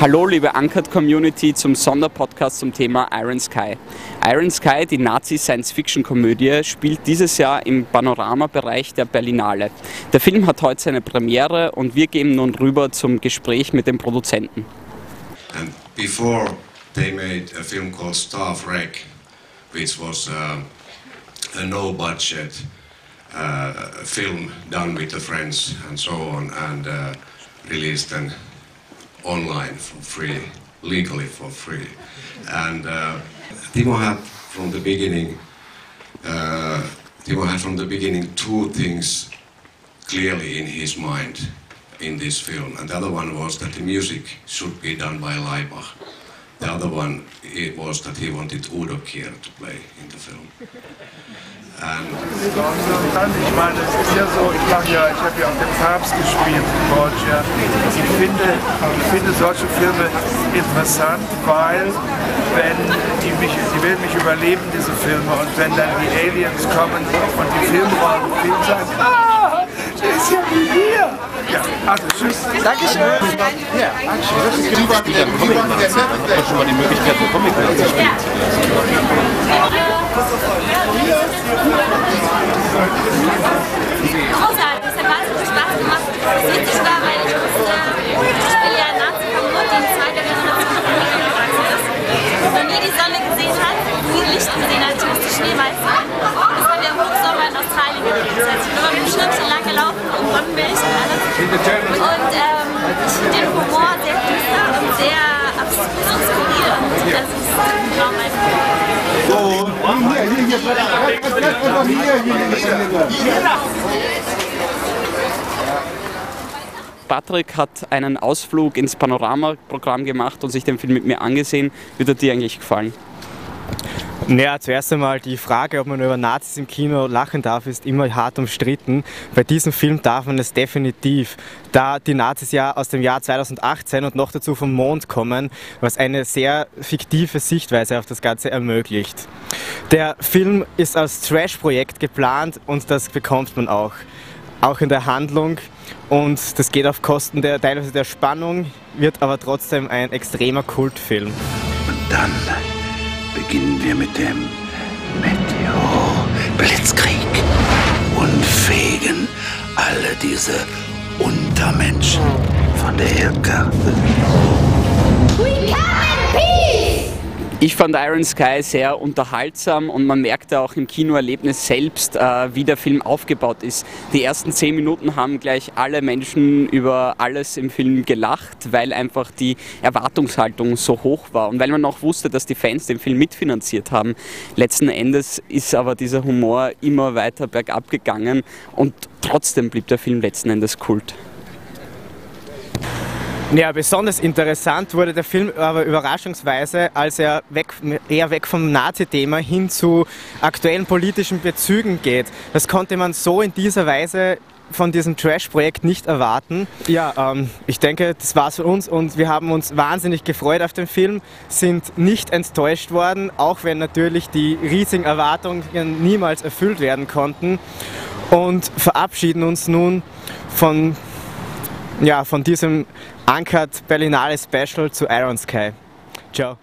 Hallo liebe Uncut Community zum Sonderpodcast zum Thema Iron Sky. Iron Sky, die Nazi-Science-Fiction-Komödie, spielt dieses Jahr im Panoramabereich der Berlinale. Der Film hat heute seine Premiere und wir gehen nun rüber zum Gespräch mit dem Produzenten. And before they made a film called Staff Wreck, which was uh, a no budget uh, film done with the friends and so on, and uh, released then online for free, legally for free. And uh, Timo had from the beginning, uh, Timo had from the beginning two things clearly in his mind in this film, and the other one was that the music should be done by Leibach. The other one it was that he wanted Udo Kier to play in the film. And Ich meine, es ist ja so, ich mache ja, ich habe ja auch den Papst gespielt in Borgia. Ich finde, ich finde solche Filme interessant, weil wenn die mich, die werden mich überleben, diese Filme, und wenn dann die Aliens kommen und die Filmrollen Film sagen, ah, der ist ja wie wir. Ja, also tschüss. Dankeschön. Ja, actually, das ist die Frage, der Comic hat schon mal die Möglichkeit, einen Comic zu spielen. Großartig, es hat wahnsinnig Spaß gemacht. Das witzig war, weil ich wusste, ich spiele ja einen Nazi-Figur, die in zweiter Generation aufgewachsen ist. Noch nie die Sonne gesehen hat, nie Licht gesehen hat, ich musste schneeweiß sein. Das haben wir im Hochsommer in Australien gedreht. Das heißt, ich bin immer mit dem Schirmchen lang gelaufen und Sonnenmilch und alles. Und ähm, ich finde den Humor sehr düster und sehr abstrus und skurril und das ist Patrick hat einen Ausflug ins Panorama-Programm gemacht und sich den Film mit mir angesehen. Wird er dir eigentlich gefallen? Naja, zuerst einmal die Frage, ob man über Nazis im Kino lachen darf, ist immer hart umstritten. Bei diesem Film darf man es definitiv, da die Nazis ja aus dem Jahr 2018 und noch dazu vom Mond kommen, was eine sehr fiktive Sichtweise auf das Ganze ermöglicht. Der Film ist als Trash-Projekt geplant und das bekommt man auch. Auch in der Handlung und das geht auf Kosten der teilweise der Spannung, wird aber trotzdem ein extremer Kultfilm. Und dann beginnen wir mit dem Meteor-Blitzkrieg und fegen alle diese Untermenschen von der Erdkarte. Ich fand Iron Sky sehr unterhaltsam und man merkte auch im Kinoerlebnis selbst, äh, wie der Film aufgebaut ist. Die ersten zehn Minuten haben gleich alle Menschen über alles im Film gelacht, weil einfach die Erwartungshaltung so hoch war und weil man auch wusste, dass die Fans den Film mitfinanziert haben. Letzten Endes ist aber dieser Humor immer weiter bergab gegangen und trotzdem blieb der Film letzten Endes Kult. Ja, besonders interessant wurde der Film aber überraschungsweise, als er weg, eher weg vom Nazi-Thema hin zu aktuellen politischen Bezügen geht. Das konnte man so in dieser Weise von diesem Trash-Projekt nicht erwarten. Ja, ähm, ich denke, das war's für uns und wir haben uns wahnsinnig gefreut auf den Film, sind nicht enttäuscht worden, auch wenn natürlich die riesigen Erwartungen niemals erfüllt werden konnten und verabschieden uns nun von, ja, von diesem Uncut Berlinale Special zu Iron Sky. Ciao.